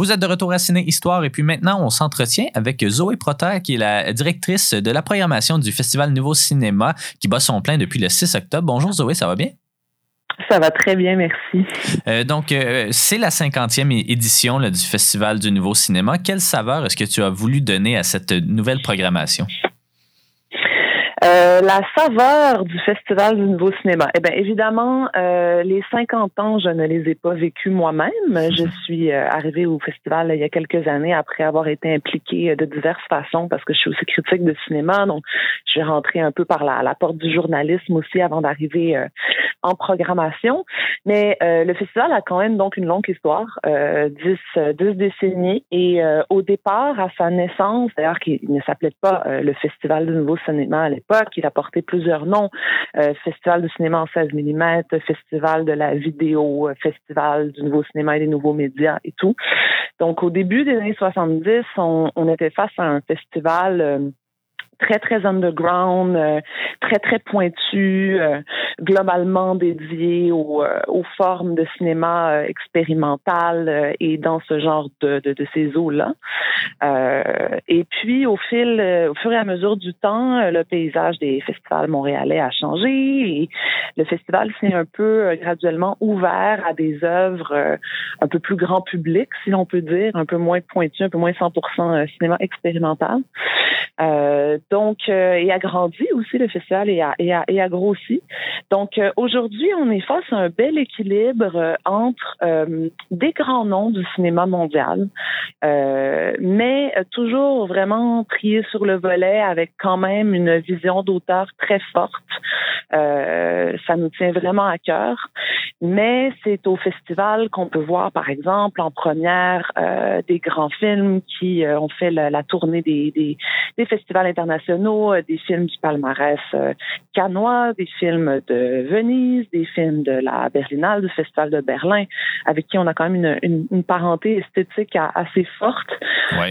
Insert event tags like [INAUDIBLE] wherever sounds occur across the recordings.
Vous êtes de retour à Ciné Histoire et puis maintenant on s'entretient avec Zoé Proter qui est la directrice de la programmation du Festival Nouveau Cinéma qui bat son plein depuis le 6 octobre. Bonjour Zoé, ça va bien? Ça va très bien, merci. Euh, donc, euh, c'est la 50e édition du Festival du Nouveau Cinéma. Quelle saveur est-ce que tu as voulu donner à cette nouvelle programmation? Euh, la saveur du Festival du Nouveau Cinéma. Eh bien, évidemment, euh, les 50 ans, je ne les ai pas vécus moi-même. Je suis euh, arrivée au festival il y a quelques années après avoir été impliquée de diverses façons parce que je suis aussi critique de cinéma. Donc, je suis rentrée un peu par la, la porte du journalisme aussi avant d'arriver en programmation. Mais le festival a quand même donc une longue histoire, 10, 10 décennies. Et au départ, à sa naissance, d'ailleurs, qui ne s'appelait pas le Festival du Nouveau Cinéma à l'époque, il a porté plusieurs noms. Euh, Festival du cinéma en 16 mm, Festival de la vidéo, euh, Festival du nouveau cinéma et des nouveaux médias et tout. Donc, au début des années 70, on, on était face à un festival euh, très, très underground, euh, très, très pointu, euh, globalement dédié aux, euh, aux, formes de cinéma expérimental et dans ce genre de, de, de ces eaux-là. et puis, au fil, au fur et à mesure du temps, le paysage des festivals montréalais a changé et le festival s'est un peu graduellement ouvert à des œuvres un peu plus grand public, si l'on peut dire, un peu moins pointu, un peu moins 100% cinéma expérimental. Euh, donc, euh, et a grandi aussi le festival et a, et a, et a grossi. Donc, euh, aujourd'hui, on est face à un bel équilibre euh, entre des grands noms du cinéma mondial, mais toujours vraiment trié sur le volet avec quand même une vision d'auteur très forte. ça nous tient vraiment à cœur. Mais c'est au festival qu'on peut voir, par exemple, en première, des grands films qui ont fait la, tournée des, des, des festivals internationaux, euh, des films du palmarès euh, canois, des films de Venise, des films de la Berlinale, du Festival de Berlin, avec qui on a quand même une, une, parenté esthétique assez forte.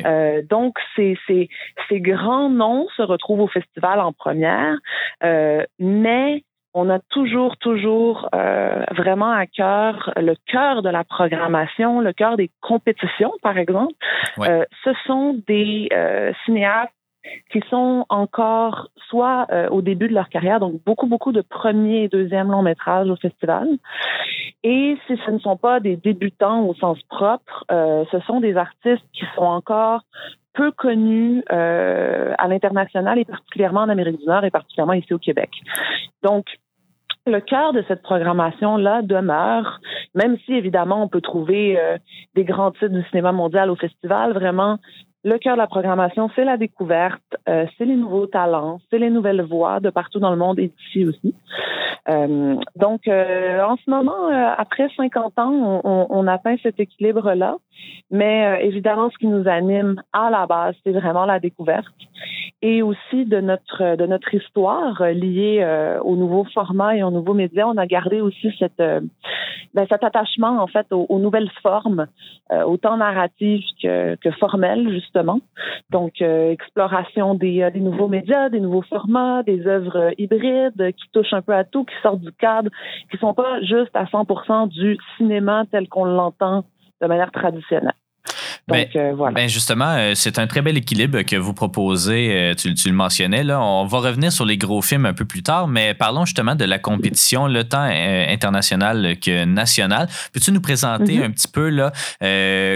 Euh, donc, ces, ces, ces grands noms se retrouvent au festival en première, euh, mais on a toujours, toujours euh, vraiment à cœur le cœur de la programmation, le cœur des compétitions, par exemple. Euh, ce sont des euh, cinéastes qui sont encore soit euh, au début de leur carrière, donc beaucoup, beaucoup de premiers et deuxième longs métrages au festival. Et si ce ne sont pas des débutants au sens propre, euh, ce sont des artistes qui sont encore peu connus euh, à l'international et particulièrement en Amérique du Nord et particulièrement ici au Québec. Donc, le cœur de cette programmation-là demeure, même si évidemment on peut trouver des grands titres du cinéma mondial au festival, vraiment le cœur de la programmation, c'est la découverte, euh, c'est les nouveaux talents, c'est les nouvelles voix de partout dans le monde et d'ici aussi. Euh, donc, euh, en ce moment, après 50 ans, on, on, atteint cet équilibre-là. Mais évidemment, ce qui nous anime à la base, c'est vraiment la découverte et aussi de notre de notre histoire liée aux nouveaux formats et aux nouveaux médias. On a gardé aussi cette ben, cet attachement en fait aux, aux nouvelles formes, autant narratives que, que formelles justement. Donc, exploration des, des nouveaux médias, des nouveaux formats, des œuvres hybrides qui touchent un peu à tout, qui sortent du cadre, qui sont pas juste à 100% du cinéma tel qu'on l'entend de manière traditionnelle. Ben, euh, voilà. ben justement, euh, c'est un très bel équilibre que vous proposez. Euh, tu, tu, le mentionnais. Là. On va revenir sur les gros films un peu plus tard, mais parlons justement de la compétition, le temps international que national. Peux-tu nous présenter mm-hmm. un petit peu là,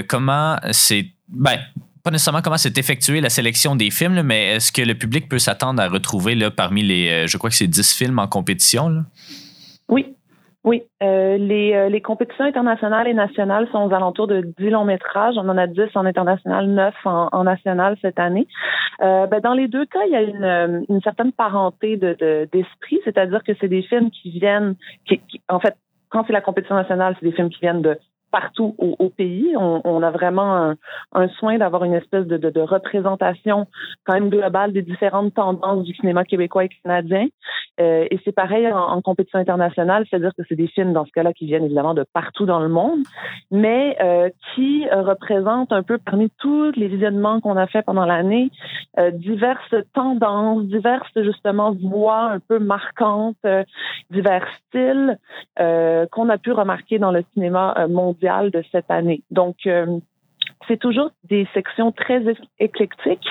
comment c'est. Ben, pas nécessairement comment s'est effectuée la sélection des films, mais est-ce que le public peut s'attendre à retrouver là, parmi les, je crois que c'est 10 films en compétition? Là? Oui. Oui, euh, les, euh, les compétitions internationales et nationales sont aux alentours de 10 longs métrages. On en a 10 en international, 9 en, en national cette année. Euh, ben, dans les deux cas, il y a une, une certaine parenté de, d'esprit, c'est-à-dire que c'est des films qui viennent, qui, en fait, quand c'est la compétition nationale, c'est des films qui viennent de partout au, pays. On, on, a vraiment un, un soin d'avoir une espèce de, de, de, représentation quand même globale des différentes tendances du cinéma québécois et canadien. Euh, et c'est pareil en, compétition internationale, c'est-à-dire que c'est des films dans ce cas-là qui viennent évidemment de partout dans le monde, mais euh, qui euh, représentent un peu parmi tous les visionnements qu'on a fait pendant l'année, euh, diverses tendances, diverses justement voix un peu marquantes, euh, divers styles qu'on a pu remarquer dans le cinéma mondial de cette année. Donc, euh, c'est toujours des sections très éclectiques.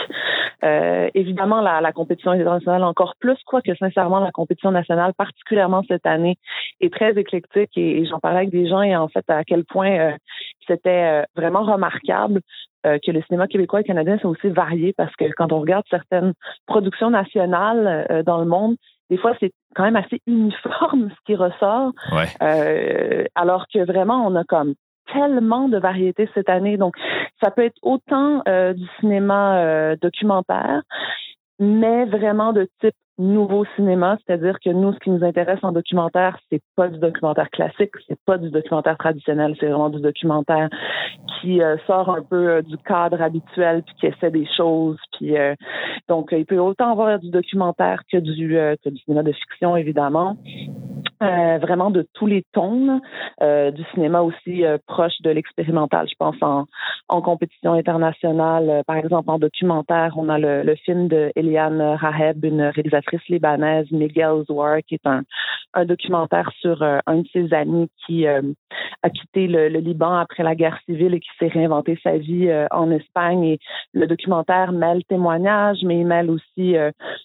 Euh, évidemment, la, compétition internationale encore plus, quoique sincèrement, la compétition nationale, particulièrement cette année, est très éclectique. Et, j'en parlais avec des gens et en fait, à quel point euh, c'était vraiment remarquable que le cinéma québécois et canadien sont aussi variés parce que quand on regarde certaines productions nationales dans le monde, des fois, c'est quand même assez uniforme ce qui ressort. Ouais. alors que vraiment, on a comme tellement de variétés cette année. Donc, ça peut être autant euh, du cinéma euh, documentaire, mais vraiment de type nouveau cinéma, c'est-à-dire que nous, ce qui nous intéresse en documentaire, c'est pas du documentaire classique, c'est pas du documentaire traditionnel, c'est vraiment du documentaire qui euh, sort un peu du cadre habituel puis qui essaie des choses. Puis donc, il peut autant avoir du documentaire que du cinéma de fiction, évidemment. Euh, vraiment de tous les tons, euh, du cinéma aussi euh, proche de l'expérimental. Je pense en, en compétition internationale, par exemple en documentaire, on a le, le, film de Eliane Raheb, une réalisatrice libanaise, Miguel's War, qui est un, un documentaire sur un de ses amis qui a quitté le, Liban après la guerre civile et qui s'est réinventé sa vie en Espagne. Et le documentaire mêle témoignages, mais il mêle aussi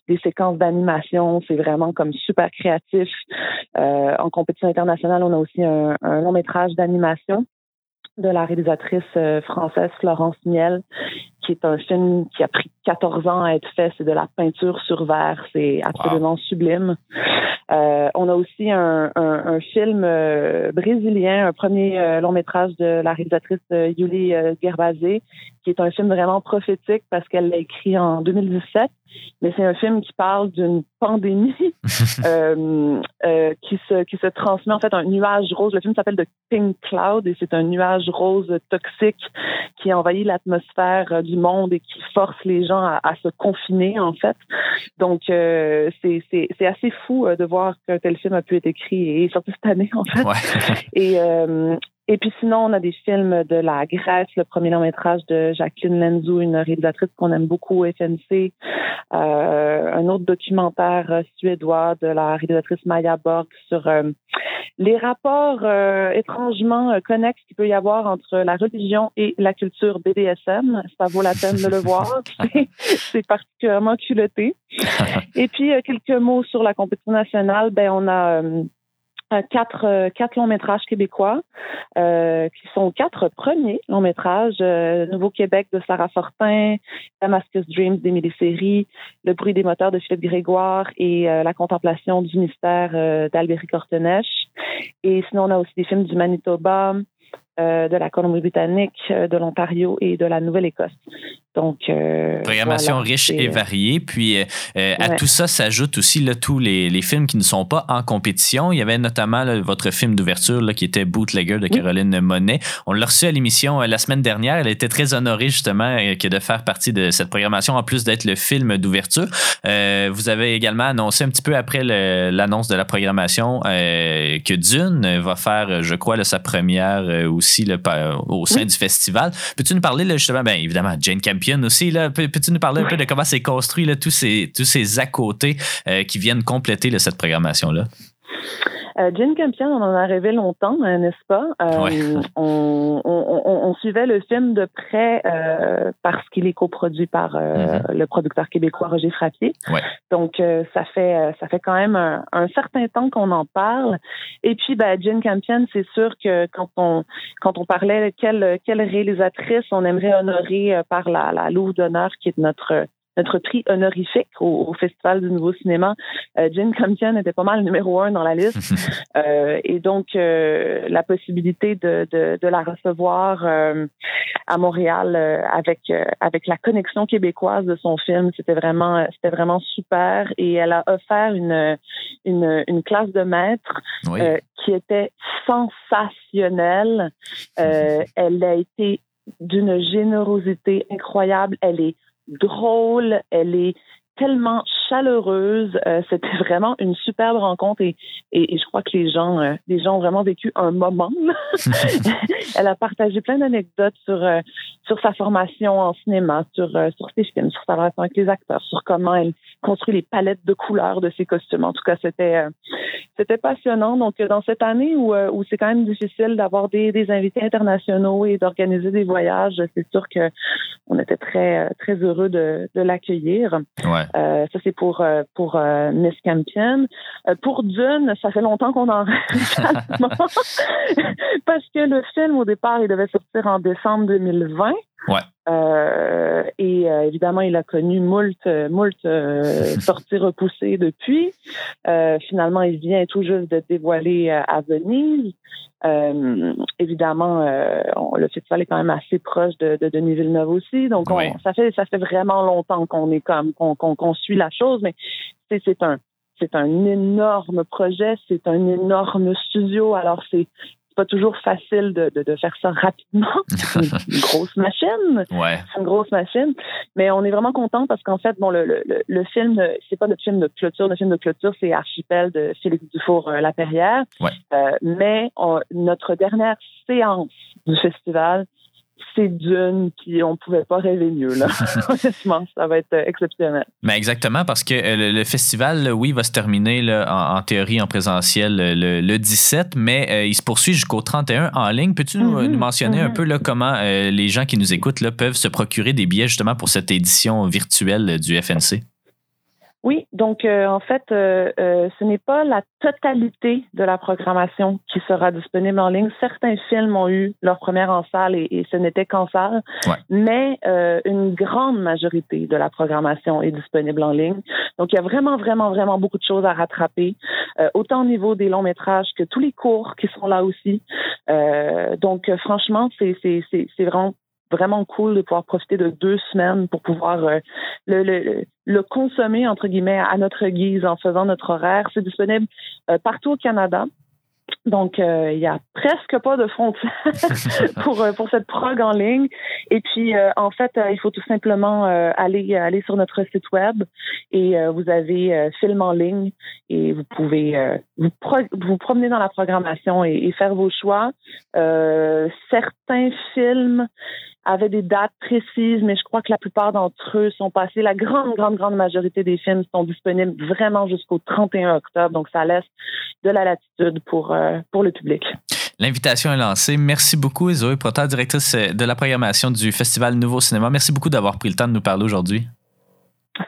des séquences d'animation. C'est vraiment comme super créatif. En compétition internationale, on a aussi un, long métrage d'animation de la réalisatrice euh, française Florence Miel, qui est un film qui a pris 14 ans à être fait. C'est de la peinture sur verre. C'est absolument sublime. Euh, on a aussi un, film brésilien, un premier long métrage de la réalisatrice Yuli Gervasé, qui est un film vraiment prophétique parce qu'elle l'a écrit en 2017 mais c'est un film qui parle d'une pandémie [LAUGHS] euh, euh, qui se qui se transmet en fait un nuage rose. Le film s'appelle The Pink Cloud et c'est un nuage rose toxique qui envahit l'atmosphère euh, du monde et qui force les gens à, se confiner en fait. Donc c'est c'est assez fou de voir qu'un tel film a pu être écrit et sorti cette année en fait. [LAUGHS] Et et puis sinon, on a des films de la Grèce, le premier long métrage de Jacqueline Lenzou, une réalisatrice qu'on aime beaucoup au FNC. Euh, un autre documentaire euh, suédois de la réalisatrice Maya Borg sur euh, les rapports étrangement connexes qu'il peut y avoir entre la religion et la culture BDSM. Ça vaut la peine de le voir. [LAUGHS] C'est particulièrement culotté. [LAUGHS] Et puis, quelques mots sur la compétition nationale. Ben, on a quatre, euh, quatre longs métrages québécois, euh, qui sont quatre premiers longs métrages. Euh, Nouveau Québec de Sarah Fortin, Damascus Dreams d'Émilie Série, Le bruit des moteurs de Philippe Grégoire et La contemplation du mystère d'Albéric Ortenèche. Et sinon, on a aussi des films du Manitoba, euh, de la Colombie-Britannique, euh, de l'Ontario et de la Nouvelle-Écosse. Donc, euh, programmation riche et variée. Puis à tout ça s'ajoutent aussi là, tous les, les, films qui ne sont pas en compétition. Il y avait notamment votre film d'ouverture qui était Bootlegger de Caroline Monet. On l'a reçu à l'émission la semaine dernière. Elle était très honorée justement que de faire partie de cette programmation en plus d'être le film d'ouverture. vous avez également annoncé un petit peu après l'annonce de la programmation que Dune va faire, je crois, sa première aussi aussi au sein du festival. Peux-tu nous parler justement, bien évidemment, Jane Campion aussi, là, peux-tu nous parler un peu de comment c'est construit, là, tous, ces, tous ces à côté euh, qui viennent compléter cette programmation-là? Euh, Jane Campion, on en a rêvé longtemps, hein, n'est-ce pas? Euh, [LAUGHS] on, suivait le film de près euh, parce qu'il est coproduit par mm-hmm. le producteur québécois Roger Frappier. Donc, ça fait ça fait quand même un, certain temps qu'on en parle. Et puis, ben, Jane Campion, c'est sûr que quand on quand on parlait quelle quelle réalisatrice on aimerait honorer par la, la Louve d'honneur, qui est notre notre prix honorifique au, Festival du Nouveau Cinéma. Euh, Jane Campion était pas mal numéro un dans la liste. [LAUGHS] euh, et donc, euh, la possibilité de, de, de la recevoir euh, à Montréal euh, avec avec la connexion québécoise de son film, c'était vraiment c'était vraiment super. Et elle a offert une une, une classe de maître qui était sensationnelle. [LAUGHS] elle a été d'une générosité incroyable. Elle est drôle, elle est tellement chaleureuse. Euh, c'était [LAUGHS] vraiment une superbe rencontre et, et, je crois que les gens, euh, les gens ont vraiment vécu un moment. [LAUGHS] [LAUGHS] Elle a partagé plein d'anecdotes sur euh, sur sa formation en cinéma, sur sur ses films, sur sa relation avec les acteurs, sur comment elle construit les palettes de couleurs de ses costumes. En tout cas, c'était c'était passionnant. Donc, dans cette année où où c'est quand même difficile d'avoir des, des invités internationaux et d'organiser des voyages, c'est sûr que on était très très heureux de, de l'accueillir. Ouais. ça c'est pour euh, pour euh, Miss Campion. Euh, pour Dune, ça fait longtemps qu'on en [LAUGHS] parce que le film au départ il devait sortir en décembre 2020. Ouais. Euh, et euh, évidemment, il a connu moult, moult euh, [LAUGHS] sorties repoussées depuis. finalement, il vient tout juste de dévoiler à Venise. évidemment, le festival est quand même assez proche de, de Denis Villeneuve aussi. Donc, ça fait ça fait vraiment longtemps qu'on est comme qu'on qu'on suit la chose, mais c'est un c'est un énorme projet, c'est un énorme studio. Alors c'est pas toujours facile de, de, de faire ça rapidement. [LAUGHS] C'est une, grosse machine. Ouais. C'est une grosse machine. Mais on est vraiment content parce qu'en fait, bon, le, le, le film, c'est pas notre film de clôture. Le film de clôture, c'est Archipel de Félix Dufour euh. Ouais. Euh, mais notre dernière séance du festival, c'est d'une, puis on pouvait pas rêver mieux. Là. [LAUGHS] [LAUGHS] Honnêtement, ça va être euh, exceptionnel. Mais exactement, parce que euh, le, festival, oui, va se terminer là, en, théorie en présentiel le, 17, mais euh, il se poursuit jusqu'au 31 en ligne. Peux-tu nous, mm-hmm. mentionner un mm-hmm. peu là, comment les gens qui nous écoutent là, peuvent se procurer des billets justement pour cette édition virtuelle du FNC? Oui, donc euh, en fait, euh, euh, ce n'est pas la totalité de la programmation qui sera disponible en ligne. Certains films ont eu leur première en salle et, ce n'était qu'en salle, mais une grande majorité de la programmation est disponible en ligne. Donc il y a vraiment, vraiment, vraiment beaucoup de choses à rattraper, autant au niveau des longs métrages que tous les cours qui sont là aussi. donc franchement, c'est vraiment vraiment cool de pouvoir profiter de deux semaines pour pouvoir euh, le, le, le, consommer, entre guillemets, à notre guise en faisant notre horaire. C'est disponible euh, partout au Canada. Donc, euh, il y a presque pas de frontières [LAUGHS] [LAUGHS] pour pour cette prog en ligne. Et puis, en fait, il faut tout simplement aller aller sur notre site web et vous avez film en ligne et vous pouvez vous, vous promener dans la programmation et, et faire vos choix. certains films avaient des dates précises, mais je crois que la plupart d'entre eux sont passés. La grande, grande, grande majorité des films sont disponibles vraiment jusqu'au 31 octobre, donc ça laisse de la latitude pour, euh, pour le public. L'invitation est lancée. Merci beaucoup, Zoé Proter, directrice de la programmation du Festival Nouveau Cinéma. Merci beaucoup d'avoir pris le temps de nous parler aujourd'hui.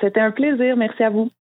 C'était un plaisir. Merci à vous.